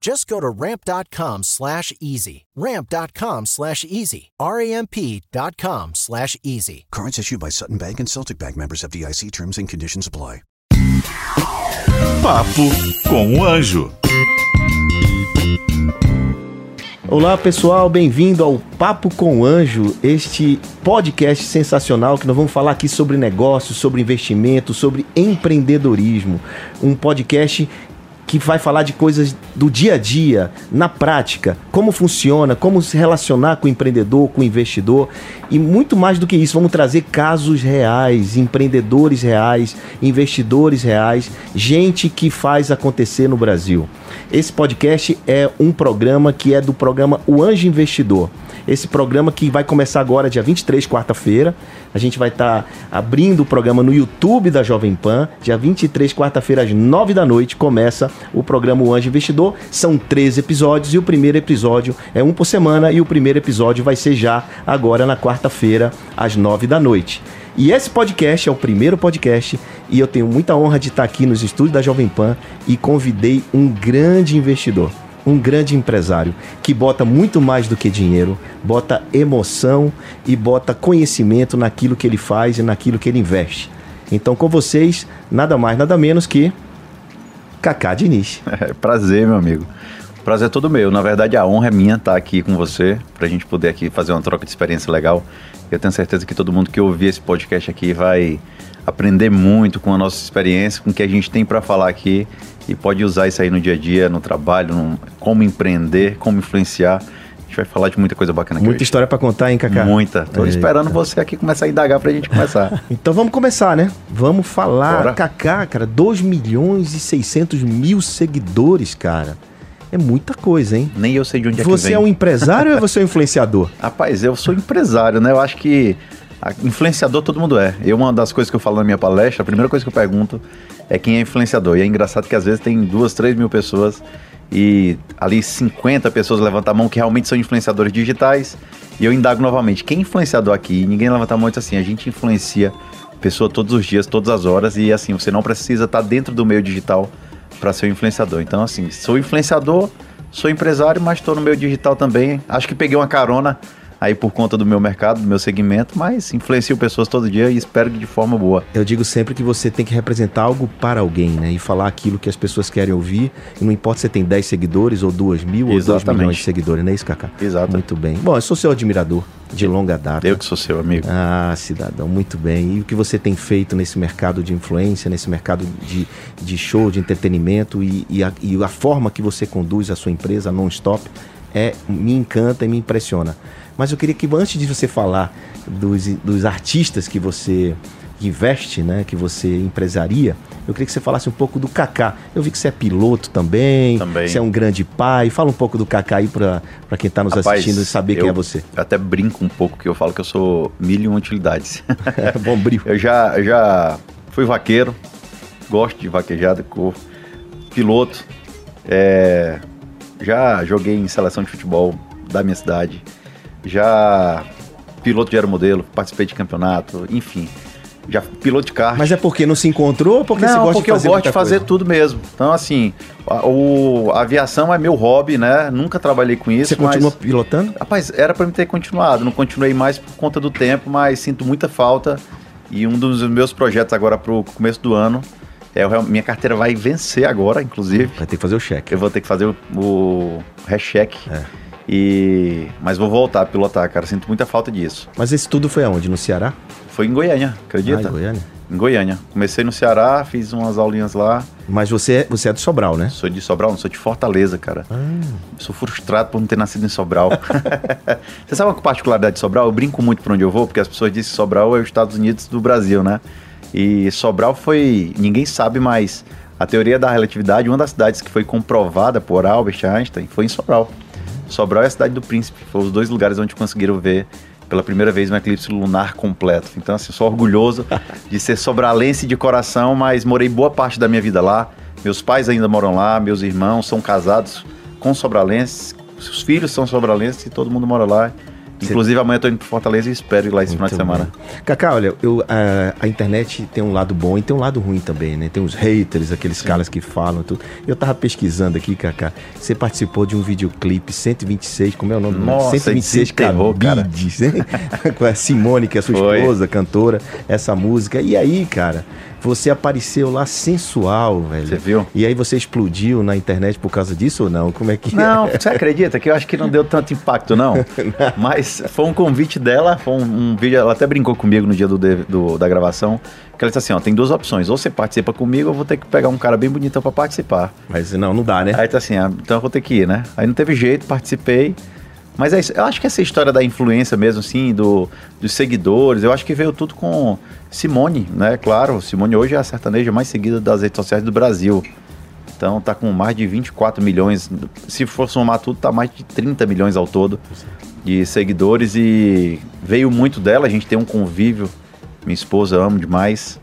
Just go to ramp.com slash easy. Ramp.com slash easy. R-A-M-P.com slash easy. Cards issued by Sutton Bank and Celtic Bank members of DIC terms and conditions apply. Papo com o Anjo. Olá pessoal, bem-vindo ao Papo com o Anjo, este podcast sensacional que nós vamos falar aqui sobre negócios, sobre investimento, sobre empreendedorismo. Um podcast que vai falar de coisas do dia a dia, na prática, como funciona, como se relacionar com o empreendedor, com o investidor e muito mais do que isso, vamos trazer casos reais, empreendedores reais, investidores reais, gente que faz acontecer no Brasil. Esse podcast é um programa que é do programa O Anjo Investidor. Esse programa que vai começar agora, dia 23, quarta-feira. A gente vai estar tá abrindo o programa no YouTube da Jovem Pan. Dia 23, quarta-feira, às 9 da noite, começa o programa O Anjo Investidor. São três episódios e o primeiro episódio é um por semana e o primeiro episódio vai ser já agora na quarta-feira, às 9 da noite. E esse podcast é o primeiro podcast e eu tenho muita honra de estar aqui nos estúdios da Jovem Pan e convidei um grande investidor um grande empresário que bota muito mais do que dinheiro, bota emoção e bota conhecimento naquilo que ele faz e naquilo que ele investe. Então, com vocês, nada mais, nada menos que Cacá Diniz. É, prazer, meu amigo. Prazer é todo meu. Na verdade, a honra é minha estar aqui com você, para a gente poder aqui fazer uma troca de experiência legal. Eu tenho certeza que todo mundo que ouvir esse podcast aqui vai aprender muito com a nossa experiência, com o que a gente tem para falar aqui e pode usar isso aí no dia a dia, no trabalho, no, como empreender, como influenciar. A gente vai falar de muita coisa bacana aqui Muita hoje. história para contar, hein, Cacá? Muita. Tô Eita. esperando você aqui começar a indagar pra gente começar. Então vamos começar, né? Vamos falar. Bora. Cacá, cara, 2 milhões e 600 mil seguidores, cara. É muita coisa, hein? Nem eu sei de onde é que Você vem. é um empresário ou é você um influenciador? Rapaz, eu sou empresário, né? Eu acho que influenciador todo mundo é. Eu, uma das coisas que eu falo na minha palestra, a primeira coisa que eu pergunto é quem é influenciador. E é engraçado que às vezes tem duas, três mil pessoas e ali 50 pessoas levantam a mão que realmente são influenciadores digitais. E eu indago novamente, quem é influenciador aqui? E ninguém levanta a mão e diz assim, a gente influencia pessoa todos os dias, todas as horas. E assim, você não precisa estar dentro do meio digital para ser um influenciador. Então assim, sou influenciador, sou empresário, mas estou no meio digital também. Acho que peguei uma carona aí por conta do meu mercado, do meu segmento, mas influencio pessoas todo dia e espero que de forma boa. Eu digo sempre que você tem que representar algo para alguém, né? E falar aquilo que as pessoas querem ouvir. E não importa se você tem 10 seguidores, ou 2 mil, ou 2 Exatamente. milhões de seguidores, não é isso, Cacá? Exato. Muito bem. Bom, eu sou seu admirador de longa data. Eu que sou seu amigo. Ah, cidadão, muito bem. E o que você tem feito nesse mercado de influência, nesse mercado de, de show, de entretenimento e, e, a, e a forma que você conduz a sua empresa, Non-Stop, é, me encanta e me impressiona. Mas eu queria que antes de você falar dos, dos artistas que você investe, né, que você empresaria, eu queria que você falasse um pouco do Kaká. Eu vi que você é piloto também, Também. você é um grande pai. Fala um pouco do Kaká aí para quem está nos Rapaz, assistindo e saber quem eu é você. Até brinco um pouco que eu falo que eu sou mil e uma utilidades. Bombril. eu já, eu já fui vaqueiro, gosto de vaquejada, cor, piloto, é, já joguei em seleção de futebol da minha cidade, já piloto de aeromodelo, participei de campeonato, enfim, já piloto de kart. Mas é porque não se encontrou ou porque não, você gosta porque de fazer eu gosto de fazer coisa? tudo mesmo. Então, assim, a, o, a aviação é meu hobby, né? Nunca trabalhei com isso. Você continua mas, pilotando? Rapaz, era pra me ter continuado. Não continuei mais por conta do tempo, mas sinto muita falta. E um dos meus projetos agora pro começo do ano é real- minha carteira vai vencer agora, inclusive. Vai ter que fazer o cheque. Eu vou ter que fazer o, o recheque. É. E mas vou voltar a pilotar, cara. Sinto muita falta disso. Mas esse tudo foi aonde? No Ceará? Foi em Goiânia, acredita? Ah, em Goiânia. Em Goiânia. Comecei no Ceará, fiz umas aulinhas lá. Mas você, é- você é do Sobral, né? Sou de Sobral, não sou de Fortaleza, cara. Sou frustrado por não ter nascido em Sobral. Você sabe uma particularidade de Sobral? Eu brinco muito por onde eu vou, porque as pessoas dizem que Sobral é os Estados Unidos do Brasil, né? E Sobral foi. Ninguém sabe, mas a teoria da relatividade, uma das cidades que foi comprovada por Albert Einstein foi em Sobral. Sobral é a cidade do príncipe. Foram os dois lugares onde conseguiram ver pela primeira vez um eclipse lunar completo. Então, assim, sou orgulhoso de ser sobralense de coração, mas morei boa parte da minha vida lá. Meus pais ainda moram lá, meus irmãos são casados com sobralenses, os filhos são sobralenses e todo mundo mora lá. Inclusive, amanhã eu tô indo pro Fortaleza e espero ir lá esse final de semana. bem. Cacá, olha, eu, a, a internet tem um lado bom e tem um lado ruim também, né? Tem os haters, aqueles caras que falam tudo. Eu tava pesquisando aqui, Cacá. Você participou de um videoclipe 126, como é o nome? Nossa, 126 desenterrou, cara. cabides, né? Com a Simone, que é sua Foi. esposa, cantora, essa música. E aí, cara, você apareceu lá sensual, velho. Você viu? E aí você explodiu na internet por causa disso ou não? Como é que Não, você acredita que eu acho que não deu tanto impacto, não. Mas foi um convite dela, foi um, um vídeo. Ela até brincou comigo no dia do, do- da gravação. Que ela disse assim: ó, tem duas opções. Ou você participa comigo, ou eu vou ter que pegar um cara bem bonitão pra participar. Mas não, não dá, né? Aí tá assim, ah, então eu vou ter que ir, né? Aí não teve jeito, participei. Mas é isso. Eu acho que essa história da influência mesmo, assim, do, dos seguidores, eu acho que veio tudo com Simone, né? Claro, Simone hoje é a sertaneja mais seguida das redes sociais do Brasil. Então tá com mais de 24 milhões. Se for somar tudo, tá mais de 30 milhões ao todo de seguidores e veio muito dela. A gente tem um convívio. Minha esposa amo demais.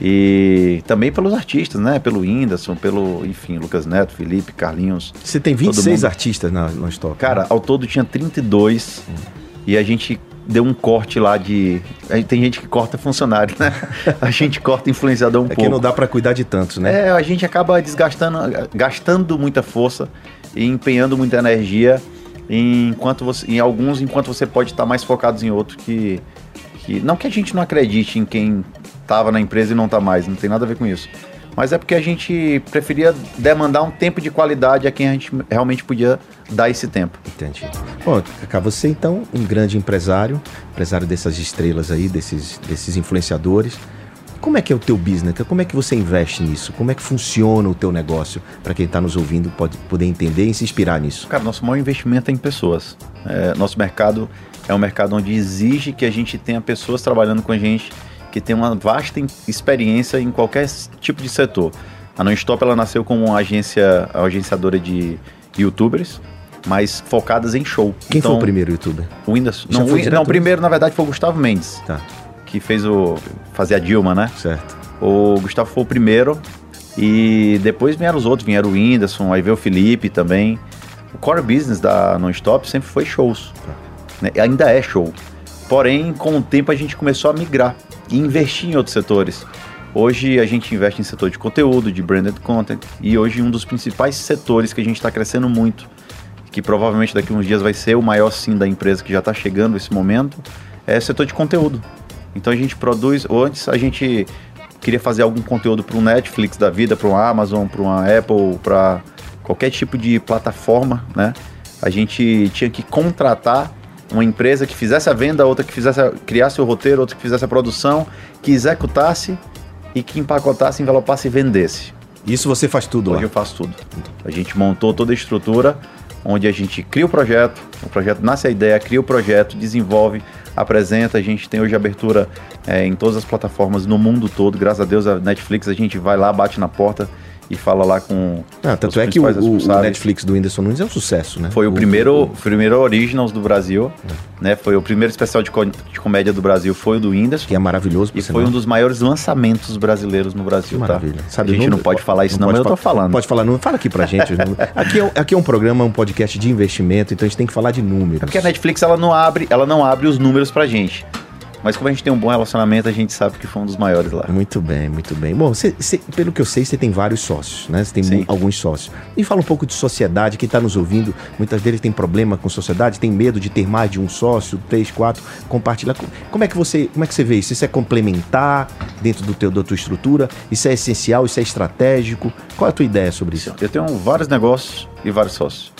E também pelos artistas, né? Pelo Whindersson, pelo, enfim, Lucas Neto, Felipe, Carlinhos. Você tem Todo 26 mundo. artistas na, no Stop. Cara, ao todo tinha 32 e a gente deu um corte lá de. Tem gente que corta funcionário, né? A gente corta influenciador um é pouco. que não dá pra cuidar de tantos, né? É, a gente acaba desgastando, gastando muita força e empenhando muita energia enquanto você, em alguns, enquanto você pode estar mais focado em outros que, que. Não que a gente não acredite em quem estava na empresa e não está mais, não tem nada a ver com isso. Mas é porque a gente preferia demandar um tempo de qualidade a quem a gente realmente podia dar esse tempo. Entendi. Bom, Cacá, você então, um grande empresário, empresário dessas estrelas aí, desses, desses influenciadores. Como é que é o teu business? Como é que você investe nisso? Como é que funciona o teu negócio? Para quem está nos ouvindo pode poder entender e se inspirar nisso. Cara, nosso maior investimento é em pessoas. É, nosso mercado é um mercado onde exige que a gente tenha pessoas trabalhando com a gente que tem uma vasta experiência em qualquer tipo de setor. A Non-Stop ela nasceu como uma agência, uma agenciadora de youtubers, mas focadas em show. Quem foi Então, o primeiro youtuber? O Whindersson. Já Não, foi o não, o primeiro na verdade foi o Gustavo Mendes, Tá, que fez o fazia a Dilma, né? certo. O Gustavo foi o primeiro. E depois vieram os outros, vieram o Whindersson, aí veio o Felipe também. O core business da Non-Stop sempre foi shows. né? E Ainda é show. Porém, com o tempo a gente começou a migrar e investir em outros setores. Hoje a gente investe em setor de conteúdo, de branded content. E hoje um dos principais setores que a gente está crescendo muito, que provavelmente daqui a uns dias vai ser o maior sim da empresa que já está chegando esse momento, é o setor de conteúdo. Então a gente produz, ou antes a gente queria fazer algum conteúdo para um Netflix da vida, para um Amazon, para uma Apple, para qualquer tipo de plataforma, né? A gente tinha que contratar uma empresa que fizesse a venda, outra que fizesse a- criasse o roteiro, outra que fizesse a produção, que executasse e que empacotasse, envelopasse e vendesse. Isso você faz tudo Hoje lá. eu faço tudo. A gente montou toda a estrutura onde a gente cria o projeto, o projeto nasce a ideia, cria o projeto, desenvolve, apresenta. A gente tem hoje abertura é, em todas as plataformas no mundo todo. Graças a Deus, a Netflix, a gente vai lá, bate na porta e fala lá com. Ah, tanto é que o, o- o. Netflix do Whindersson Nunes é um sucesso, né? Foi o, primeiro, o primeiro Originals do Brasil, né? Foi o primeiro especial de, co- de comédia do Brasil, foi o do Whindersson. Que é maravilhoso, E foi um dos maiores lançamentos brasileiros no Brasil, Maravilha. tá? Sabe a o gente número? não pode falar isso não, pode mas eu tô fa- falando. Pode falar número. Fala aqui pra gente. aqui, é, aqui é um programa, um podcast de investimento, então a gente tem que falar de números. É porque a Netflix ela não abre, ela não abre os números pra gente. Mas como a gente tem um bom relacionamento, a gente sabe que foi um dos maiores lá. Muito bem, muito bem. Bom, você, você- pelo que eu sei, você tem vários sócios, né? Você tem Sim. alguns sócios. E fala um pouco de sociedade. Quem está nos ouvindo, muitas vezes tem problema com sociedade, tem medo de ter mais de um sócio, três, quatro, compartilhar. Co- Como é que você, como é que você vê isso? Isso é complementar dentro do teu, da tua estrutura? Isso é essencial? Isso é estratégico? Qual é a tua ideia sobre isso? Eu tenho vários negócios e vários sócios.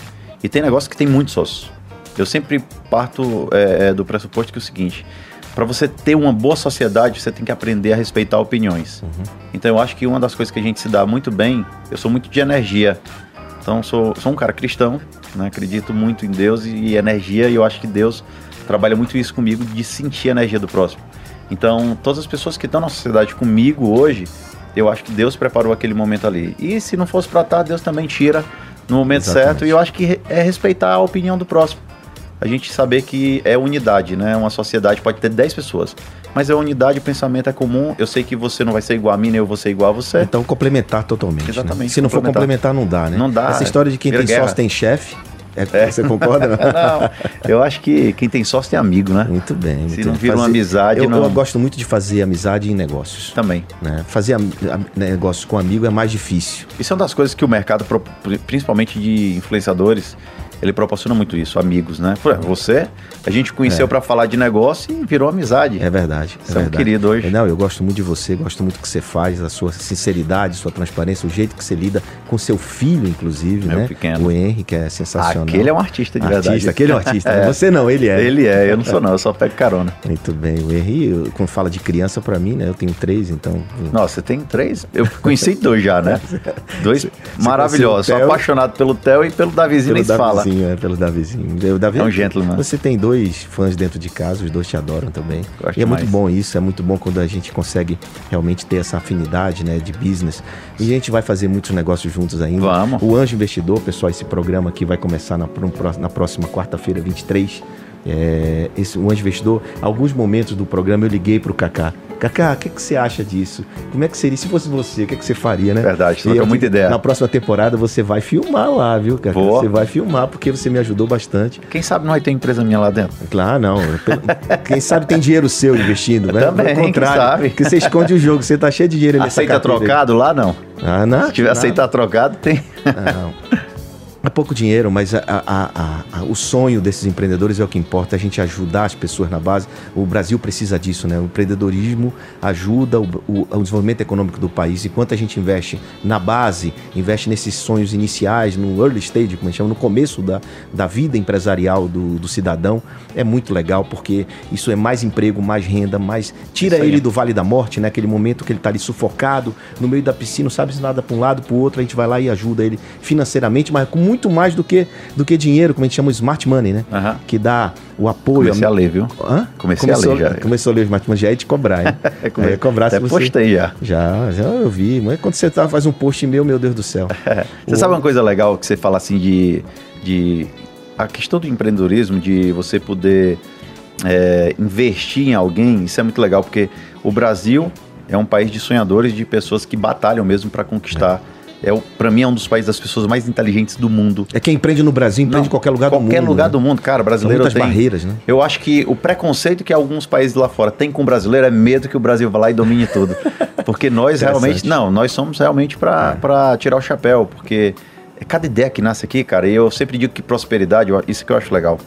E tem negócio que tem muitos sócios. Eu sempre parto é, é, do pressuposto que é o seguinte: para você ter uma boa sociedade, você tem que aprender a respeitar opiniões. Uhum. Então eu acho que uma das coisas que a gente se dá muito bem, eu sou muito de energia. Então sou, sou um cara cristão, né? acredito muito em Deus e energia, e eu acho que Deus trabalha muito isso comigo de sentir a energia do próximo. Então, todas as pessoas que estão na sociedade comigo hoje, eu acho que Deus preparou aquele momento ali. E se não fosse para estar, Deus também tira no momento Exatamente. certo. E eu acho que é respeitar a opinião do próximo. A gente saber que é unidade, né? Uma sociedade pode ter 10 pessoas, mas é unidade, o pensamento é comum. Eu sei que você não vai ser igual a mim, nem eu vou ser igual a você. Então, complementar totalmente. Né? Exatamente. Né? Se não for complementar, não dá, né? Não dá. Essa história de quem tem guerra. sócio tem chefe, é, é. Você concorda? Não? não, eu acho que quem tem sócio tem amigo, né? Muito bem. Muito Se não vira uma amizade, eu, não... eu gosto muito de fazer amizade em negócios. Também. Né? Fazer negócios com amigo é mais difícil. Isso é uma das coisas que o mercado, principalmente de influenciadores, ele proporciona muito isso, amigos, né? Você, a gente conheceu é. para falar de negócio e virou amizade. É verdade. É você é, um querido hoje. Não, eu gosto muito de você, gosto muito do que você faz, a sua sinceridade, sua transparência, o jeito que você lida com seu filho, inclusive, Meu né? Pequeno. O Henry, que é sensacional. Aquele é um artista de artista, verdade. Aquele é um artista. é. Você não, ele é. Ele é, eu não sou não, eu só pego carona. Muito bem. O Henry, quando fala de criança para mim, né? Eu tenho três, então. Nossa, você tem três? Eu conheci dois já, né? Dois maravilhosos. Sou apaixonado pelo Theo e pelo Davizinho, pelo nem Davizinho, fala. É, pelo Davizinho. O Davi, é um gentleman. Você tem dois fãs dentro de casa, os dois te adoram também. Gosto e é mais. muito bom isso, é muito bom quando a gente consegue realmente ter essa afinidade né, de business. E a gente vai fazer muitos negócios juntos ainda. Vamos. O Anjo Investidor, pessoal, esse programa aqui vai começar na, na próxima quarta-feira, 23 é, esse, o Anjo Investidor, alguns momentos do programa eu liguei para o Kaká. Kaká, o que, que você acha disso? Como é que seria? Se fosse você, o que, que você faria, né? Verdade, troca muita ideia. Na próxima temporada você vai filmar lá, viu, Kaká? Vou. Você vai filmar porque você me ajudou bastante. Quem sabe não vai ter empresa minha lá dentro? Claro, não. Quem sabe tem dinheiro seu investindo, né? Também, Ao contrário, quem sabe. Porque você esconde o jogo, você tá cheio de dinheiro Aceita trocado aí. lá, não? Ah, não. Se tiver não. aceitar trocado, tem. Não. É pouco dinheiro, mas a, a, a, o sonho desses empreendedores é o que importa, a gente ajudar as pessoas na base. O Brasil precisa disso, né? O empreendedorismo ajuda o, o, o, desenvolvimento econômico do país. Enquanto a gente investe na base, investe nesses sonhos iniciais, no early stage, como a gente chama, no começo da, da vida empresarial do, do cidadão, é muito legal, porque isso é mais emprego, mais renda, mais. Tira ele do Vale da Morte, né? Aquele momento que ele está ali sufocado, no meio da piscina, não sabe se nada para um lado, para o outro, a gente vai lá e ajuda ele financeiramente, mas com muito muito mais do que, do que dinheiro, como a gente chama o smart money, né? Uhum. Que dá o apoio. Comecei a ler, viu? Hã? Comecei começou, a ler já. Começou a ler o smart money, já é de cobrar, hein? é, come... é cobrar Até se você... postei já. Já, já eu vi. Mas quando você tá, faz um post meu, meu Deus do céu. você o... sabe uma coisa legal que você fala assim de, de... A questão do empreendedorismo, de você poder é, investir em alguém, isso é muito legal, porque o Brasil é um país de sonhadores, de pessoas que batalham mesmo para conquistar... É é para mim é um dos países das pessoas mais inteligentes do mundo. É quem empreende no Brasil, empreende em qualquer lugar do mundo. Qualquer lugar né? do mundo, cara, brasileiro São muitas tem, barreiras, né? Eu acho que o preconceito que alguns países lá fora têm com o brasileiro é medo que o Brasil vá lá e domine tudo. Porque nós realmente, não, nós somos realmente para é. tirar o chapéu, porque é cada ideia que nasce aqui, cara, e eu sempre digo que prosperidade, isso que eu acho legal.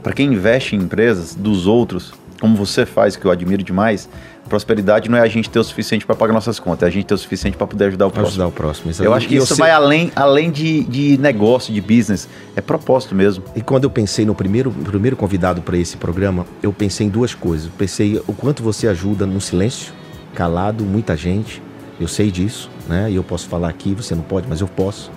Para quem investe em empresas dos outros, como você faz, que eu admiro demais, prosperidade não é a gente ter o suficiente para pagar nossas contas, é a gente ter o suficiente para poder ajudar o próximo. Ajudar o próximo. Exatamente. Eu acho que e isso você... vai além, além de, de negócio, de business, é propósito mesmo. E quando eu pensei no primeiro, primeiro convidado para esse programa, eu pensei em duas coisas. Eu pensei o quanto você ajuda no silêncio, calado, muita gente. Eu sei disso, né? E eu posso falar aqui, você não pode, mas eu posso.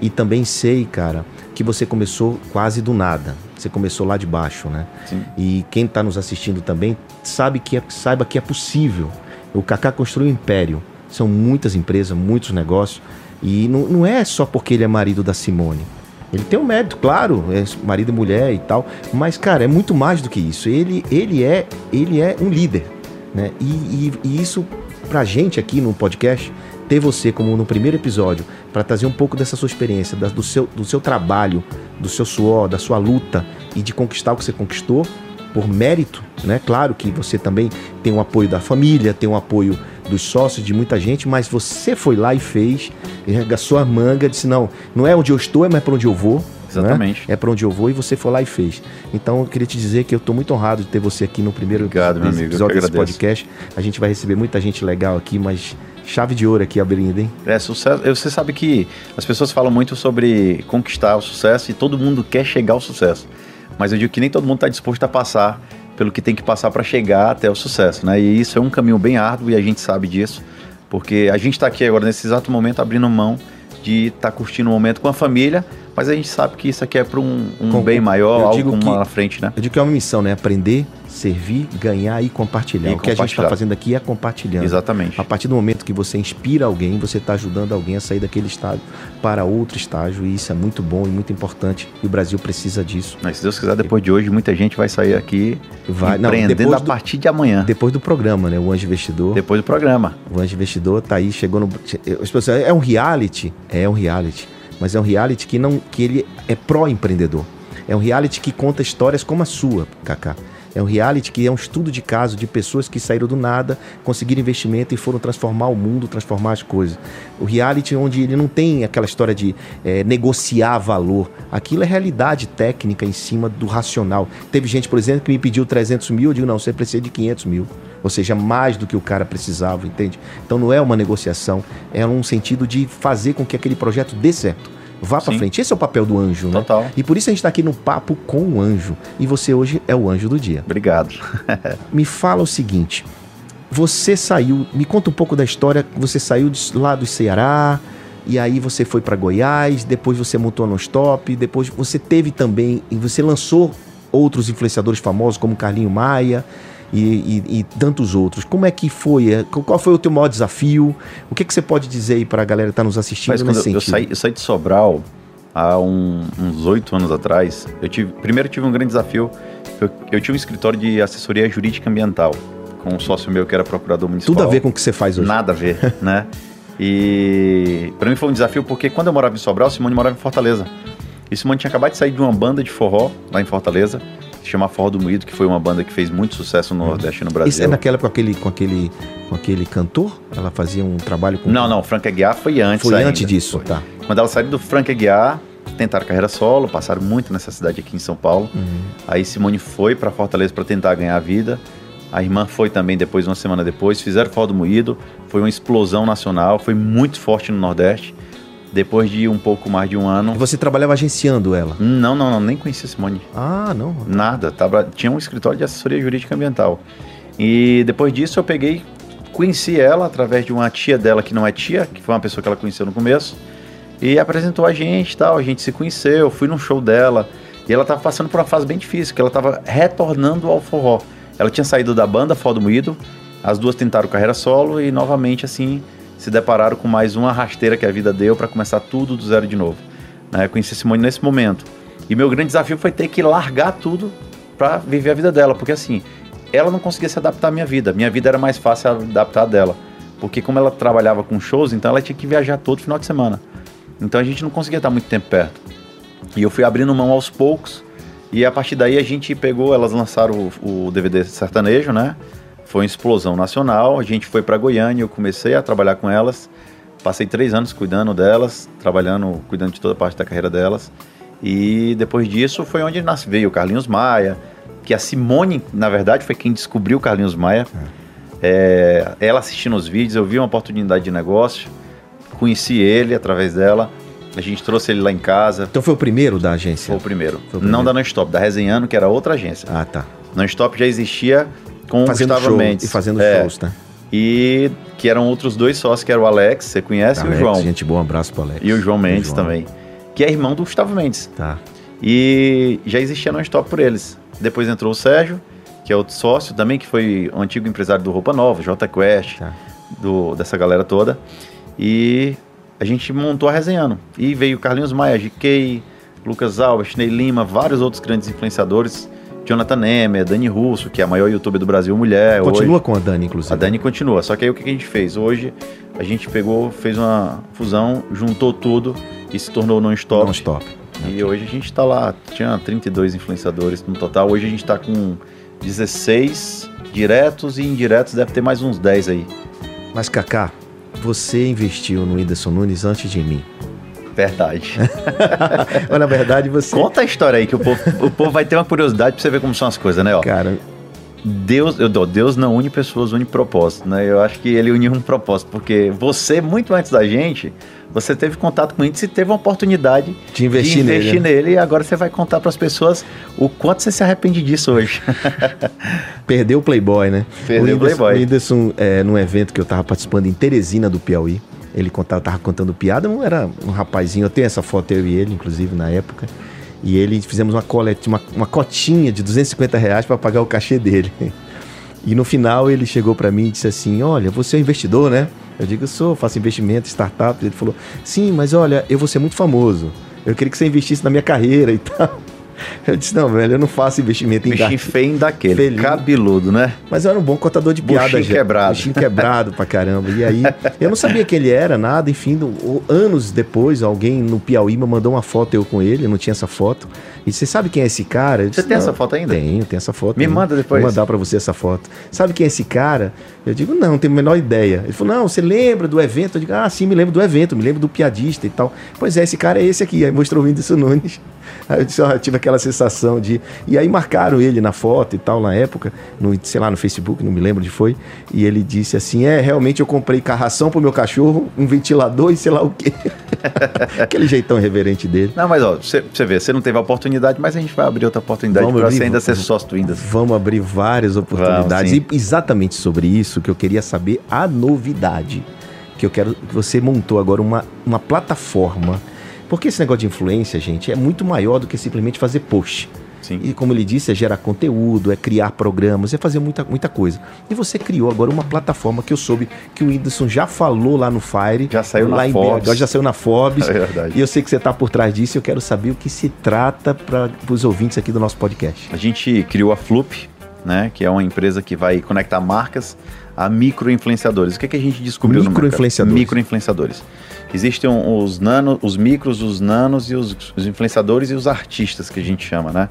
E também sei, cara, que você começou quase do nada. Você começou lá de baixo, né? Sim. E quem está nos assistindo também sabe que é, saiba que é possível. O Kaká construiu um império. São muitas empresas, muitos negócios. E não, não é só porque ele é marido da Simone. Ele tem um mérito, claro, é marido e mulher e tal. Mas, cara, é muito mais do que isso. Ele, ele, é, ele é um líder. Né? E, e, e isso, pra gente aqui no podcast, ter você como no primeiro episódio para trazer um pouco dessa sua experiência, da, do, seu, do seu trabalho, do seu suor, da sua luta e de conquistar o que você conquistou por mérito, né? Claro que você também tem o apoio da família, tem o apoio dos sócios, de muita gente, mas você foi lá e fez, arregaçou a manga, disse: não, não é onde eu estou, é para onde eu vou. Exatamente. Né? É para onde eu vou e você foi lá e fez. Então eu queria te dizer que eu estou muito honrado de ter você aqui no primeiro Obrigado, episódio desse podcast. A gente vai receber muita gente legal aqui, mas chave de ouro aqui abrindo, hein? É, sucesso. Você sabe que as pessoas falam muito sobre conquistar o sucesso e todo mundo quer chegar ao sucesso. mas eu digo que nem todo mundo está disposto a passar pelo que tem que passar para chegar até o sucesso, né? E isso é um caminho bem árduo e a gente sabe disso, porque a gente está aqui agora nesse exato momento abrindo mão de estar tá curtindo o momento com a família, mas a gente sabe que isso aqui é para um, um bem maior, algo que, na frente, né? Eu digo que é uma missão, né? Aprender, servir, ganhar e compartilhar. E o que a gente está fazendo aqui é compartilhando. Exatamente. A partir do momento que você inspira alguém, você está ajudando alguém a sair daquele estágio para outro estágio, e isso é muito bom e muito importante, e o Brasil precisa disso. Mas se Deus quiser, depois de hoje, muita gente vai sair aqui vai, empreendendo não, a partir de amanhã. Depois do programa, né? O Anjo Investidor. Depois do programa. O Anjo Investidor tá aí, chegou no... É um reality? É um reality mas é um reality que não que ele é pró-empreendedor. É um reality que conta histórias como a sua, Kaká. É um reality que é um estudo de caso de pessoas que saíram do nada, conseguiram investimento e foram transformar o mundo, transformar as coisas. O reality onde ele não tem aquela história de é, negociar valor. Aquilo é realidade técnica em cima do racional. Teve gente, por exemplo, que me pediu 300 mil, eu digo, não, você precisa de 500 mil. Ou seja, mais do que o cara precisava, entende? Então não é uma negociação, é um sentido de fazer com que aquele projeto dê certo vá para frente. Esse é o papel do anjo, né? Total. E por isso a gente está aqui no papo com o anjo. E você hoje é o anjo do dia. Obrigado. me fala o seguinte: você saiu, me conta um pouco da história. Você saiu de, lá do Ceará, e aí você foi para Goiás, depois você montou a Non-Stop, depois você teve também, e você lançou outros influenciadores famosos como Carlinho Maia e, e, e, tantos outros. Como é que foi? É, qual foi o teu maior desafio? O que, que você pode dizer aí para a galera que está nos assistindo Mas nesse eu, eu, saí, eu saí de Sobral há um, uns oito anos atrás. Eu tive, primeiro tive um grande desafio. Eu, eu tinha um escritório de assessoria jurídica ambiental com um sócio meu que era procurador municipal. Tudo a ver com o que você faz hoje. Nada a ver, né? E para mim foi um desafio porque quando eu morava em Sobral, Simone morava em Fortaleza. E Simone tinha acabado de sair de uma banda de forró lá em Fortaleza chama Forró do Moído, que foi uma banda que fez muito sucesso no Nordeste e no Brasil. Isso é naquela com aquele, com aquele, com aquele cantor? Ela fazia um trabalho com... Não, não, Frank Aguiar foi antes Foi ainda. antes disso, foi. tá. Quando ela saiu do Frank Aguiar, tentaram carreira solo, passaram muito nessa cidade aqui em São Paulo. Uhum. Aí Simone foi para Fortaleza para tentar ganhar a vida. A irmã foi também depois, uma semana depois, fizeram Forró do Moído, foi uma explosão nacional, foi muito forte no Nordeste. Depois de um pouco mais de um ano. Você trabalhava agenciando ela? Não, não, não, nem conhecia Simone. Ah, não. Nada. Tava, tinha um escritório de assessoria jurídica ambiental. E depois disso eu peguei, conheci ela através de uma tia dela que não é tia, que foi uma pessoa que ela conheceu no começo. E apresentou a gente tal, a gente se conheceu, fui num show dela. E ela tava passando por uma fase bem difícil, que ela tava retornando ao forró. Ela tinha saído da banda Forró do Moído, as duas tentaram carreira solo e novamente assim se depararam com mais uma rasteira que a vida deu para começar tudo do zero de novo. Né? Eu conheci Simone nesse momento. E meu grande desafio foi ter que largar tudo para viver a vida dela, porque assim, ela não conseguia se adaptar à minha vida. Minha vida era mais fácil adaptar a dela. Porque como ela trabalhava com shows, então ela tinha que viajar todo final de semana. Então a gente não conseguia estar muito tempo perto. E eu fui abrindo mão aos poucos. E a partir daí a gente pegou, elas lançaram o, o DVD sertanejo, né? Foi uma explosão nacional. A gente foi para Goiânia, eu comecei a trabalhar com elas. Passei três anos cuidando delas, trabalhando, cuidando de toda a parte da carreira delas. E depois disso foi onde nasce, veio o Carlinhos Maia, que a Simone, na verdade, foi quem descobriu o Carlinhos Maia. É, ela assistindo os vídeos, eu vi uma oportunidade de negócio, conheci ele através dela. A gente trouxe ele lá em casa. Então foi o primeiro da agência? Foi o primeiro. Foi o primeiro. Não da Non-Stop, da Resenhando, que era outra agência. Ah, tá. Non-Stop já existia com fazendo Mendes. E fazendo é, shows, né? E que eram outros dois sócios, que era o Alex, você conhece, Alex, e o João. Gente, bom abraço pro Alex. E o João Mendes o João. também. Que é irmão do Gustavo Mendes. Tá. E já existia non-stop por eles. Depois entrou o Sérgio, que é outro sócio também, que foi o antigo empresário do Roupa Nova, J Quest, tá. do, dessa galera toda. E a gente montou a resenhando. E veio Carlinhos Maia, GK, Lucas Alves, Chinei Lima, vários outros grandes influenciadores Jonathan Nemer, Dani Russo, que é a maior youtuber do Brasil mulher. Continua hoje. com a Dani, inclusive. A Dani continua. Só que aí o que a gente fez? Hoje a gente pegou, fez uma fusão, juntou tudo e se tornou non-stop. Non-stop. E hoje a gente está lá, tinha 32 influenciadores no total. Hoje a gente está com 16 diretos e indiretos, deve ter mais uns 10 aí. Mas, Kaká, você investiu no Whindersson Nunes antes de mim. Verdade. Mas na verdade você. Conta a história aí, que o povo, o povo vai ter uma curiosidade pra você ver como são as coisas, né? Ó. Cara, Deus, eu dou, Deus não une pessoas, une propósito, né? Eu acho que ele uniu um propósito, porque você, muito antes da gente, você teve contato com o índice e teve uma oportunidade De investir nele, né? nele, e agora você vai contar para as pessoas o quanto você se arrepende disso hoje. Perdeu o Playboy, né? Perdeu o Whindersson- Playboy. O Whindersson, é, num evento que eu tava participando em Teresina do Piauí, ele contava, tava contando piada, não era um rapazinho, eu tenho essa foto eu e ele, inclusive, na época. E ele fizemos uma, colete, uma, uma cotinha de 250 reais para pagar o cachê dele. E no final ele chegou para mim e disse assim: Olha, você é investidor, né? Eu digo, sou, faço investimento, startup. Ele falou: Sim, mas olha, eu vou ser muito famoso. Eu queria que você investisse na minha carreira e tal. Eu disse: Não, velho, eu não faço investimento em Bichinho dar- feio daquele, Feliz. cabeludo, né? mas eu era um bom contador de piada. Buchinho já. quebrado. Buchinho quebrado pra caramba. E aí, eu não sabia quem ele era, nada. Enfim, do- anos depois, alguém no Piauí me mandou uma foto eu com ele. Eu não tinha essa foto. E você sabe quem é esse cara? Eu Você disse, tem essa foto ainda? Tenho, tenho essa foto. Me ainda. manda depois. Vou mandar pra você essa foto. Sabe quem é esse cara? Eu digo, não, não tenho a menor ideia. Ele falou, não, você lembra do evento? Eu digo, ah, sim, me lembro do evento, me lembro do piadista e tal. Pois é, esse cara é esse aqui. Aí mostrou o Whindersson Nunes. Aí eu disse, ó, eu tive aquela sensação de. E aí marcaram ele na foto e tal, na época, no, sei lá, no Facebook, não me lembro onde foi. E ele disse assim: é, realmente eu comprei carração pro meu cachorro, um ventilador e sei lá o quê. Aquele jeitão irreverente dele. Não, mas ó, você, vê, você não teve a oportunidade, mas a gente vai abrir outra oportunidade Vamos para você ainda vamos- ser sócio do Windows. Vamos abrir várias oportunidades. Vamos, e exatamente sobre isso que eu queria saber a novidade. Que eu quero que você montou agora uma, uma plataforma. Porque esse negócio de influência, gente, é muito maior do que simplesmente fazer post. Sim. E como ele disse, é gerar conteúdo, é criar programas, é fazer muita, muita coisa. E você criou agora uma plataforma que eu soube que o Whindersson já falou lá no Fire. Já saiu lá na em Forbes. BH, já saiu na Forbes. É verdade. E eu sei que você está por trás disso e eu quero saber o que se trata para os ouvintes aqui do nosso podcast. A gente criou a Flup, né, que é uma empresa que vai conectar marcas a micro-influenciadores. O que, que a gente descobriu no mercado? Micro-influenciadores. Micro-influenciadores. Existem os nano, os micros, os nanos e os, os influenciadores e os artistas que a gente chama, né?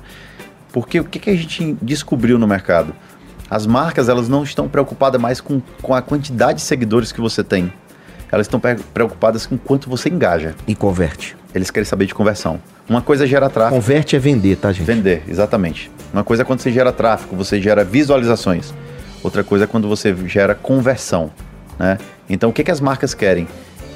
Porque o que, que a gente descobriu no mercado? As marcas elas não estão preocupadas mais com, com a quantidade de seguidores que você tem. Elas estão pre- preocupadas com quanto você engaja. E converte. Eles querem saber de conversão. Uma coisa é gerar tráfego. Converte é vender, tá, gente? Vender, exatamente. Uma coisa é quando você gera tráfego, você gera visualizações. Outra coisa é quando você gera conversão, né? Então, o que, que as marcas querem?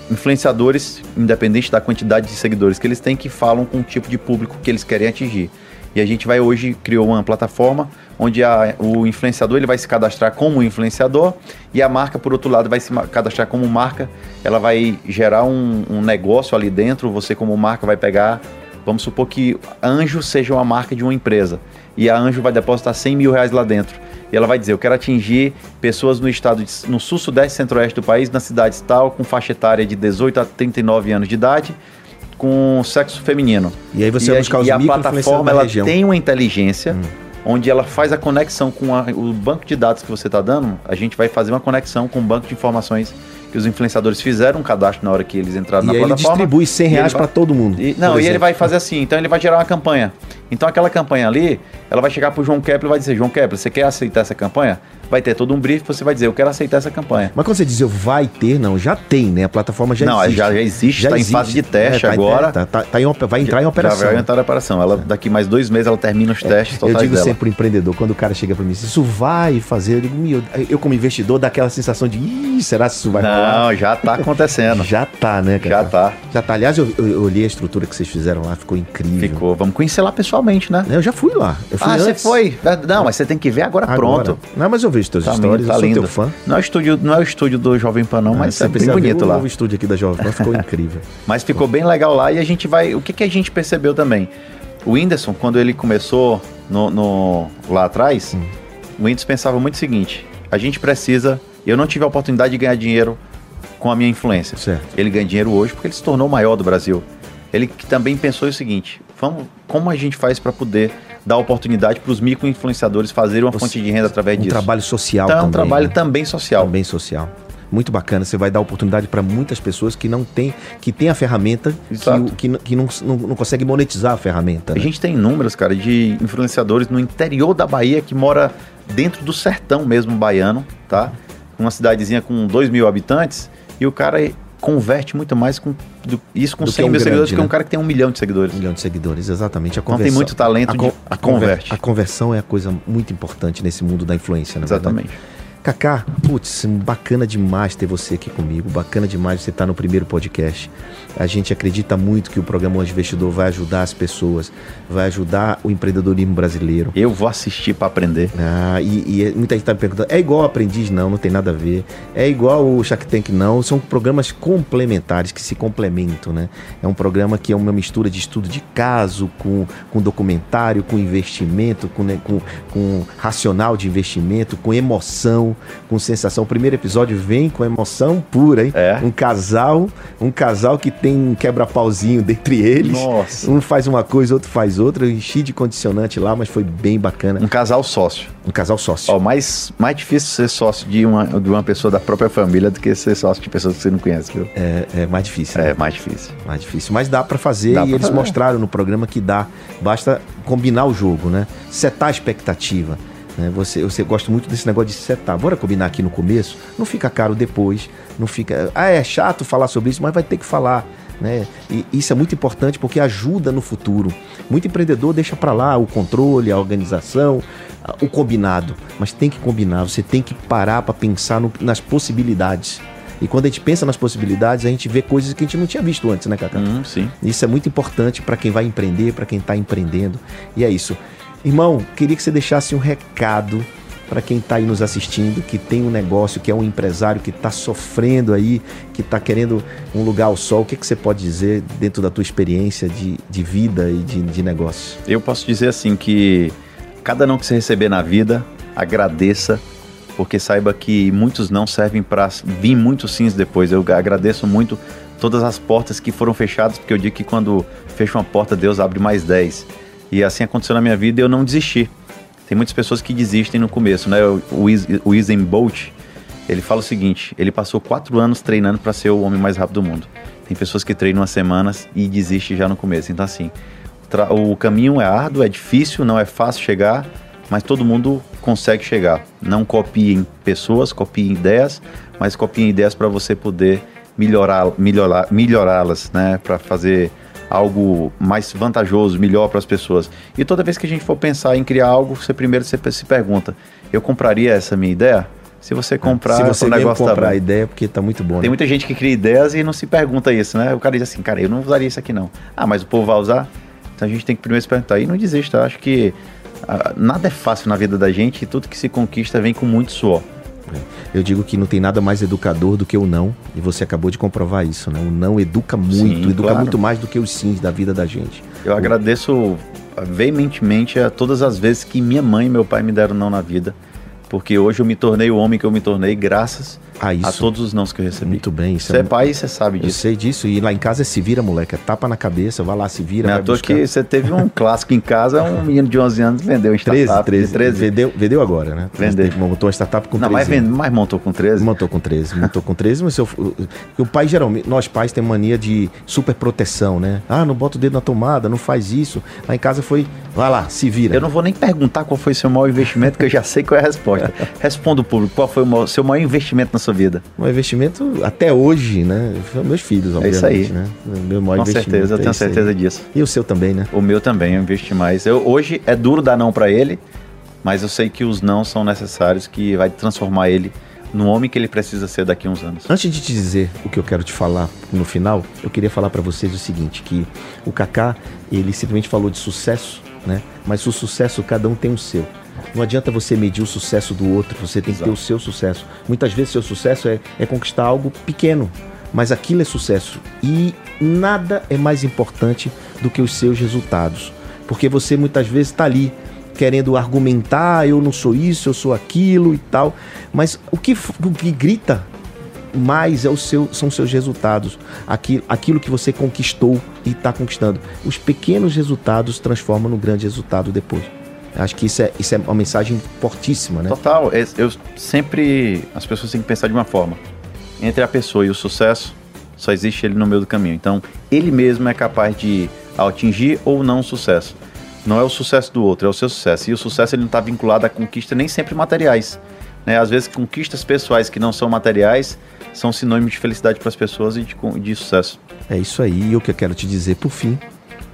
Influenciadores, independente da quantidade de seguidores que eles têm, que falam com o tipo de público que eles querem atingir. E a gente vai hoje criou uma plataforma onde a- o influenciador ele vai se cadastrar como influenciador e a marca, por outro lado, vai se cadastrar como marca. Ela vai gerar um, um negócio ali dentro. Você, como marca, vai pegar Vamos supor que Anjo seja uma marca de uma empresa e a Anjo vai depositar 100 mil reais lá dentro. E ela vai dizer: Eu quero atingir pessoas no estado, de, no sul, sudeste, centro-oeste do país, nas cidades tal, com faixa etária de 18 a 39 anos de idade, com sexo feminino. E aí você e vai a, buscar os e a plataforma ela região. Hum. tem uma inteligência onde ela faz a conexão com a- o banco de dados que você está dando. A gente vai fazer uma conexão com o banco de informações que os influenciadores fizeram um cadastro na hora que eles entraram E na aí ele plataforma. distribui 100 E ele reais para todo mundo. e- não, e ele vai fazer assim, então ele vai gerar uma campanha. Então aquela campanha ali, ela vai chegar pro João Kepler e vai dizer, João Kepler, você quer aceitar essa campanha? Vai ter todo um brief, você vai dizer, eu quero aceitar essa campanha. Mas quando você diz eu vai ter, não, já tem, né? A plataforma já Não, existe. já- já existe, tá em fase de teste tá em- agora. tá- tá- tá em vai entrar em Já operação. vai entrar em operação. Ela, daqui mais dois meses ela termina os testes Eu digo dela. sempre pro empreendedor, quando o cara chega pra mim, isso vai fazer, eu digo, meu, eu como investidor dá aquela sensação de, ih, será que isso vai rolar? Não, já tá acontecendo. Já tá, né, cara? Já tá. Já tá. Aliás, eu, eu- eu olhei a estrutura que vocês fizeram lá, ficou incrível. Ficou. Vamos conhecer lá pessoalmente, né? Eu já fui lá. Fui Ah, você foi? Não, mas você tem que ver agora, Agora. pronto. Não, mas eu vejo teus Tá stories, tá eu sou lindo. teu fã. Não é, o estúdio, não é o estúdio do Jovem Pan, não, mas você é bem bonito o lá. novo estúdio aqui da Jovem Pan, ficou incrível. Mas ficou bem legal lá e a gente vai. O que, que a gente percebeu também? O Whindersson, quando ele começou no, no- lá atrás, Hum. o Whindersson pensava muito o seguinte: a gente precisa. Eu não tive a oportunidade de ganhar dinheiro com a minha influência. Certo. Ele ganha dinheiro hoje porque ele se tornou o maior do Brasil. Ele que também pensou o seguinte: vamos, como a gente faz para poder dar oportunidade para os micro-influenciadores fazerem uma Você- fonte de renda através Um disso? trabalho social então, é um também. trabalho né? também social. Também social. Muito bacana. Você vai dar oportunidade para muitas pessoas que não têm, que tem a ferramenta, que, Exato. que, n- que não, não, não consegue monetizar a ferramenta. A né? gente tem números, cara, de influenciadores no interior da Bahia que mora dentro do sertão mesmo baiano, tá? Uma cidadezinha com 2 mil habitantes e o cara converte muito mais com do- isso com Do que 100 um mil grande, seguidores que né? um cara que tem um milhão de seguidores. Um milhão de seguidores, exatamente. A Então tem muito talento a, de- con- que a conver- converte. A conversão é a coisa muito importante nesse mundo da influência, na verdade. Kaká, putz, bacana demais ter você aqui comigo, bacana demais você estar no primeiro podcast. A gente acredita muito que o programa Anjo Investidor vai ajudar as pessoas, vai ajudar o empreendedorismo brasileiro. Eu vou assistir para aprender. Ah, e, e muita gente está me perguntando, é igual Aprendiz? Não, não tem nada a ver. É igual o Shark Tank? Não, são programas complementares que se complementam, né? É um programa que é uma mistura de estudo de caso com, com documentário, com investimento, com, né, com, com racional de investimento, com emoção, com sensação. O primeiro episódio vem com emoção pura, hein? É. Um casal, um casal que tem um quebra-pauzinho dentre eles. Nossa. Um faz uma coisa, outro faz outra. Eu enchi de condicionante lá, mas foi bem bacana. Um casal sócio. Um casal sócio. Ó, mais, mais difícil ser sócio de uma, de uma pessoa da própria família do que ser sócio de pessoas que você não conhece, viu? É, é mais difícil. né? É mais difícil. Mais difícil. Mas dá pra fazer Dá e pra eles fazer. mostraram no programa que dá. Basta combinar o jogo, né? Setar a expectativa. Né? Você, você gosta muito desse negócio de setar. Bora combinar aqui no começo? Não fica caro depois. Não fica. Ah, é chato falar sobre isso, mas vai ter que falar. Né? E isso é muito importante porque ajuda no futuro. Muito empreendedor deixa pra lá o controle, a organização, o combinado. Mas tem que combinar, você tem que parar pra pensar no- nas possibilidades. E quando a gente pensa nas possibilidades, a gente vê coisas que a gente não tinha visto antes, né, Cacá? Hum, sim. Isso é muito importante para quem vai empreender, para quem está empreendendo. E é isso. Irmão, queria que você deixasse um recado para quem está aí nos assistindo, que tem um negócio, que é um empresário que está sofrendo aí, que está querendo um lugar ao sol. O que, que você pode dizer dentro da tua experiência de, de vida e de, de negócio? Eu posso dizer assim que cada não que você receber na vida, agradeça, porque saiba que muitos não servem para vir muitos sims depois. Eu agradeço muito todas as portas que foram fechadas, porque eu digo que quando fecha uma porta, Deus abre mais 10. E assim aconteceu na minha vida e eu não desisti. Tem muitas pessoas que desistem no começo, né? O, o, Usain Bolt, ele fala o seguinte, ele passou quatro anos treinando para ser o homem mais rápido do mundo. Tem pessoas que treinam umas semanas e desistem já no começo. Então assim, o caminho é árduo, é difícil, não é fácil chegar, mas todo mundo consegue chegar. Não copiem pessoas, copiem ideias, mas copiem ideias para você poder melhorar, melhorar, melhorá-las, né? Para fazer algo mais vantajoso, melhor para as pessoas. E toda vez que a gente for pensar em criar algo, você primeiro você se pergunta: eu compraria essa minha ideia? Se você comprar, Se você o mesmo negócio tá comprar bom. a ideia, porque tá muito bom, Tem né? muita gente que cria ideias e não se pergunta isso, né? O cara diz assim, cara, eu não usaria isso aqui não. Ah, mas o povo vai usar? Então a gente tem que primeiro se perguntar. E não desista, acho que ah, nada é fácil na vida da gente e tudo que se conquista vem com muito suor. Eu digo que não tem nada mais educador do que o não, e você acabou de comprovar isso, né? O não educa muito, Sim, educa claro. muito mais do que os sims da vida da gente. Eu agradeço veementemente a todas as vezes que minha mãe e meu pai me deram não na vida, porque hoje eu me tornei o homem que eu me tornei graças Ah, isso. a todos os nãos que eu recebi. Muito bem, isso Você é é pai e você sabe Eu disso. sei disso, e lá em casa é se vira, moleque. É tapa na cabeça, vai lá, se vira, Não é vai à toa buscar. que você teve um clássico em casa, um menino de 11 anos vendeu um 13, startup 13, de 13. Vendeu, vendeu agora, né? Vendeu. Montou uma startup com Não, 13. mas, vende, mas montou com 13. Montou com 13, montou com 13, mas seu, o, o pai geralmente, nós pais temos mania de super proteção, né? Ah, não bota o dedo na tomada, não faz isso. Lá em casa foi, vai lá, se vira. Eu não vou nem perguntar qual foi seu maior investimento, que eu já sei qual é a resposta. Responda o público, qual foi o maior- seu maior investimento na sua vida? Um investimento até hoje, né? Foi meus filhos, É obviamente, isso aí. né? Meu maior Com certeza, eu é tenho aí. certeza disso. E o seu também, né? O meu também, eu investi mais. Eu, hoje é duro dar não pra ele, mas eu sei que os não são necessários, que vai transformar ele no homem que ele precisa ser daqui a uns anos. Antes de te dizer o que eu quero te falar no final, eu queria falar pra vocês o seguinte, que o Kaká, ele simplesmente falou de sucesso, né? Mas o sucesso cada um tem o seu. Não adianta você medir o sucesso do outro, você tem que ter o seu sucesso. Muitas vezes seu sucesso é, é conquistar algo pequeno, mas aquilo é sucesso. E nada é mais importante do que os seus resultados. Porque você muitas vezes está ali querendo argumentar, eu não sou isso, eu sou aquilo e tal. Mas o que, o que grita mais é o seu, são seus resultados. Aquilo, aquilo que você conquistou e está conquistando. Os pequenos resultados transformam no grande resultado depois. Acho que isso é, isso é uma mensagem fortíssima, né? Total, es- eu sempre. As pessoas têm que pensar de uma forma. Entre a pessoa e o sucesso, só existe ele no meio do caminho. Então, ele mesmo é capaz de atingir ou não o sucesso. Não é o sucesso do outro, é o seu sucesso. E o sucesso ele não está vinculado a conquista nem sempre materiais. Né? Às vezes, conquistas pessoais que não são materiais são sinônimos de felicidade para as pessoas e de, de sucesso. É isso aí. E o que eu quero te dizer por fim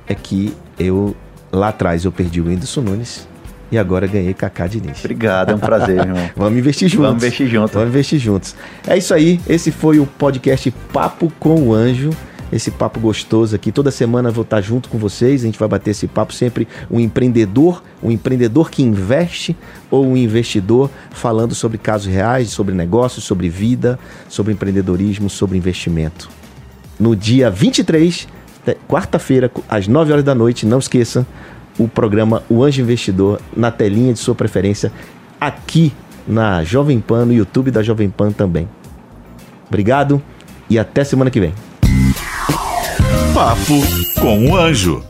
é que eu lá atrás eu perdi o Whindersson Nunes e agora ganhei Kaká Diniz. Obrigado, é um prazer, irmão. Vamos investir juntos. Vamos investir juntos. Vamos investir juntos. É isso aí. Esse foi o podcast Papo com o Anjo esse papo gostoso aqui. Toda semana vou estar junto com vocês. A gente vai bater esse papo sempre um empreendedor, um empreendedor que investe ou um investidor falando sobre casos reais, sobre negócios, sobre vida, sobre empreendedorismo, sobre investimento. No dia 23, quarta-feira, às 9 horas da noite, não esqueça o programa O Anjo Investidor na telinha de sua preferência aqui na Jovem Pan, no YouTube da Jovem Pan também. Obrigado e até semana que vem. Papo com o Anjo.